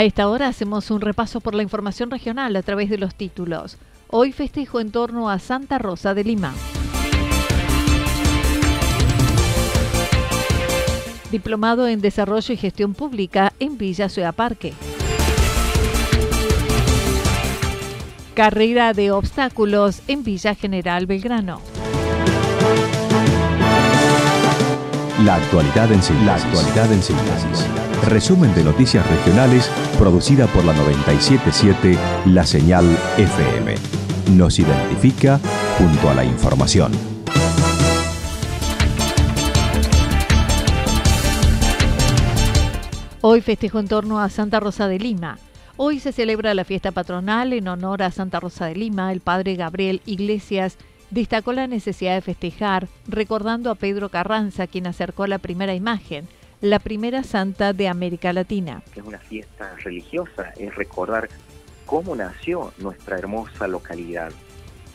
A esta hora hacemos un repaso por la información regional a través de los títulos. Hoy festejo en torno a Santa Rosa de Lima. Diplomado en Desarrollo y Gestión Pública en Villa Ciudad Parque. Carrera de obstáculos en Villa General Belgrano. La actualidad en síntesis. La actualidad en síntesis. Resumen de noticias regionales producida por la 977 La Señal FM. Nos identifica junto a la información. Hoy festejo en torno a Santa Rosa de Lima. Hoy se celebra la fiesta patronal en honor a Santa Rosa de Lima. El padre Gabriel Iglesias destacó la necesidad de festejar, recordando a Pedro Carranza, quien acercó la primera imagen, la primera santa de América Latina. Es una fiesta religiosa, es recordar cómo nació nuestra hermosa localidad,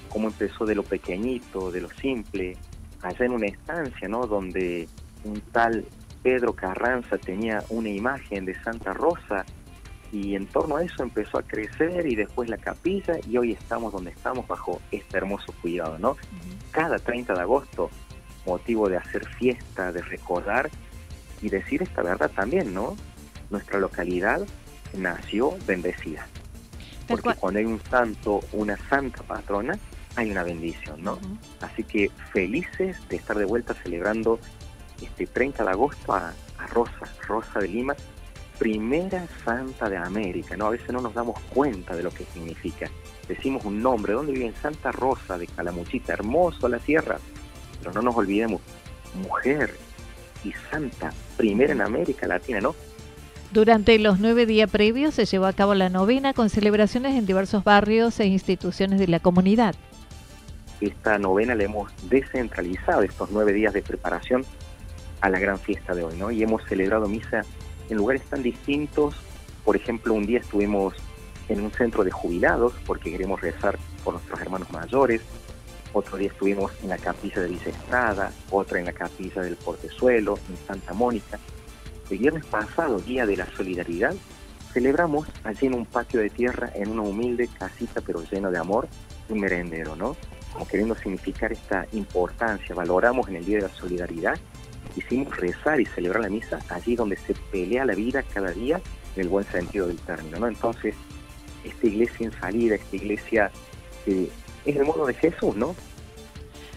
cómo empezó de lo pequeñito, de lo simple, allá en una estancia, ¿no? Donde un tal Pedro Carranza tenía una imagen de Santa Rosa y en torno a eso empezó a crecer y después la capilla y hoy estamos donde estamos bajo este hermoso cuidado, ¿no? Cada 30 de agosto, motivo de hacer fiesta, de recordar y decir esta verdad también, ¿no? Nuestra localidad nació bendecida. Porque cuando hay un santo, una santa patrona, hay una bendición, ¿no? Así que felices de estar de vuelta celebrando este 30 de agosto a, Rosa, Rosa de Lima, primera santa de América, ¿no? A veces no nos damos cuenta de lo que significa. Decimos un nombre, ¿dónde vive Santa Rosa de Calamuchita? Hermoso la tierra, pero no nos olvidemos, mujer y santa, primera en América Latina, ¿no? Durante los nueve días previos se llevó a cabo la novena con celebraciones en diversos barrios e instituciones de la comunidad. Esta novena la hemos descentralizado, estos nueve días de preparación a la gran fiesta de hoy, ¿no? Y hemos celebrado misa en lugares tan distintos. Por ejemplo, un día estuvimos en un centro de jubilados porque queremos rezar por nuestros hermanos mayores. Otro día estuvimos en la capilla de Villa Estrada, otra en la capilla del Portezuelo, en Santa Mónica. El viernes pasado, Día de la Solidaridad, celebramos allí en un patio de tierra, en una humilde casita pero lleno de amor, un merendero, ¿no? Como queriendo significar esta importancia, valoramos en el Día de la Solidaridad hicimos rezar y celebrar la misa allí donde se pelea la vida cada día en el buen sentido del término, ¿no? Entonces, esta iglesia en salida, esta iglesia es el modo de Jesús, ¿no?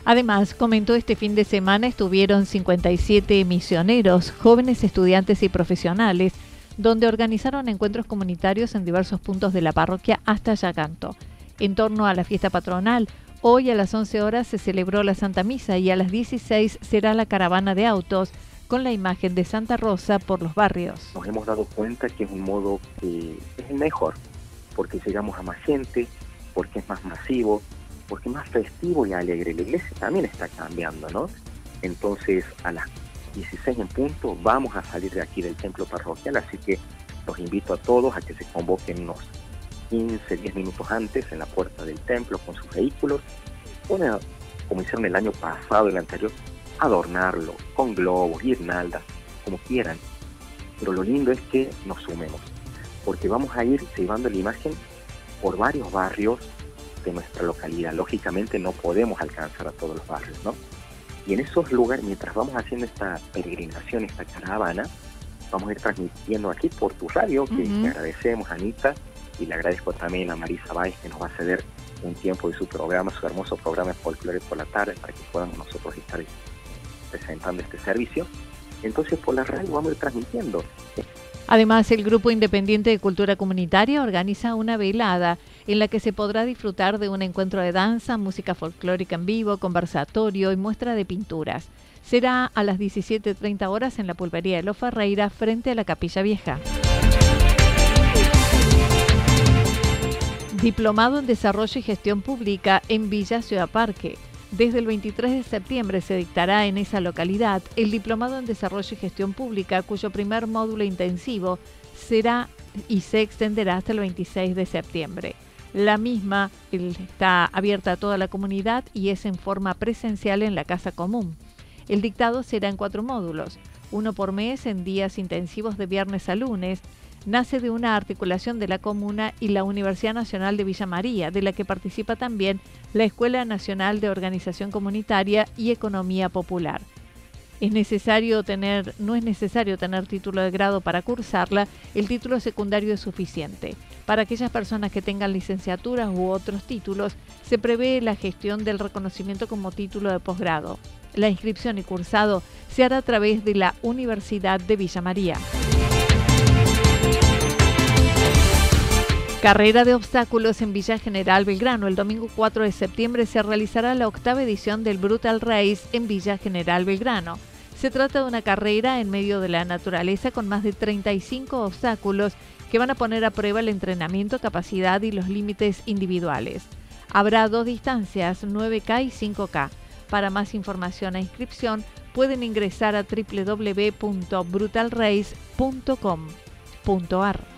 Además, comentó este fin de semana estuvieron 57 misioneros, jóvenes estudiantes y profesionales, donde organizaron encuentros comunitarios en diversos puntos de la parroquia hasta Yacanto. En torno a la fiesta patronal, Hoy a las 11 horas se celebró la Santa Misa y a las 16 será la caravana de autos con la imagen de Santa Rosa por los barrios. Nos hemos dado cuenta que es un modo que es el mejor, porque llegamos a más gente, porque es más masivo, porque es más festivo y alegre. La iglesia también está cambiando, ¿no? Entonces a las 16 en punto vamos a salir de aquí del templo parroquial, así que los invito a todos a que se convoquen 15, 10 minutos antes en la puerta del templo con sus vehículos, bueno, como hicieron el año pasado, el anterior, adornarlo con globos, guirnaldas, como quieran. Pero lo lindo es que nos sumemos, porque vamos a ir llevando la imagen por varios barrios de nuestra localidad. Lógicamente no podemos alcanzar a todos los barrios, ¿no? Y en esos lugares, mientras vamos haciendo esta peregrinación, esta caravana, vamos a ir transmitiendo aquí por tu radio, que te agradecemos, Anita, y le agradezco también a Marisa Báez, que nos va a ceder un tiempo de su programa, su hermoso programa de folclore por la tarde, para que podamos nosotros estar presentando este servicio. Entonces, por la radio vamos a ir transmitiendo. Además, el Grupo Independiente de Cultura Comunitaria organiza una velada en la que se podrá disfrutar de un encuentro de danza, música folclórica en vivo, conversatorio y muestra de pinturas. Será a las 17.30 horas en la pulpería de Los Ferreira frente a la Capilla Vieja. Diplomado en Desarrollo y Gestión Pública en Villa Ciudad Parque. Desde el 23 de septiembre se dictará en esa localidad el Diplomado en Desarrollo y Gestión Pública, cuyo primer módulo intensivo será y se extenderá hasta el 26 de septiembre. La misma está abierta a toda la comunidad y es en forma presencial en la Casa Común. El dictado será en cuatro módulos, uno por mes en días intensivos de viernes a lunes, nace de una articulación de la Comuna y la Universidad Nacional de Villa María, de la que participa también la Escuela Nacional de Organización Comunitaria y Economía Popular. Es necesario tener, no es necesario tener título de grado para cursarla, el título secundario es suficiente. Para aquellas personas que tengan licenciaturas u otros títulos, se prevé la gestión del reconocimiento como título de posgrado. La inscripción y cursado se hará a través de la Universidad de Villa María. Carrera de obstáculos en Villa General Belgrano. El domingo 4 de septiembre se realizará la octava edición del Brutal Race en Villa General Belgrano. Se trata de una carrera en medio de la naturaleza con más de 35 obstáculos que van a poner a prueba el entrenamiento, capacidad y los límites individuales. Habrá dos distancias, 9K y 5K. Para más información e inscripción pueden ingresar a www.brutalrace.com.ar.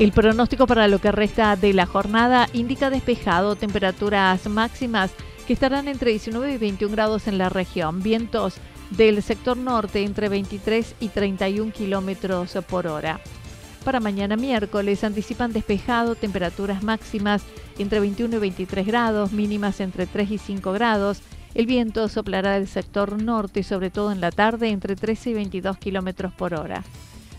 El pronóstico para lo que resta de la jornada indica despejado, temperaturas máximas que estarán entre 19 y 21 grados en la región, vientos del sector norte entre 23 y 31 kilómetros por hora. Para mañana miércoles anticipan despejado, temperaturas máximas entre 21 y 23 grados, mínimas entre 3 y 5 grados. El viento soplará del sector norte, sobre todo en la tarde, entre 13 y 22 kilómetros por hora.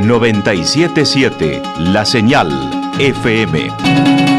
977 La Señal FM.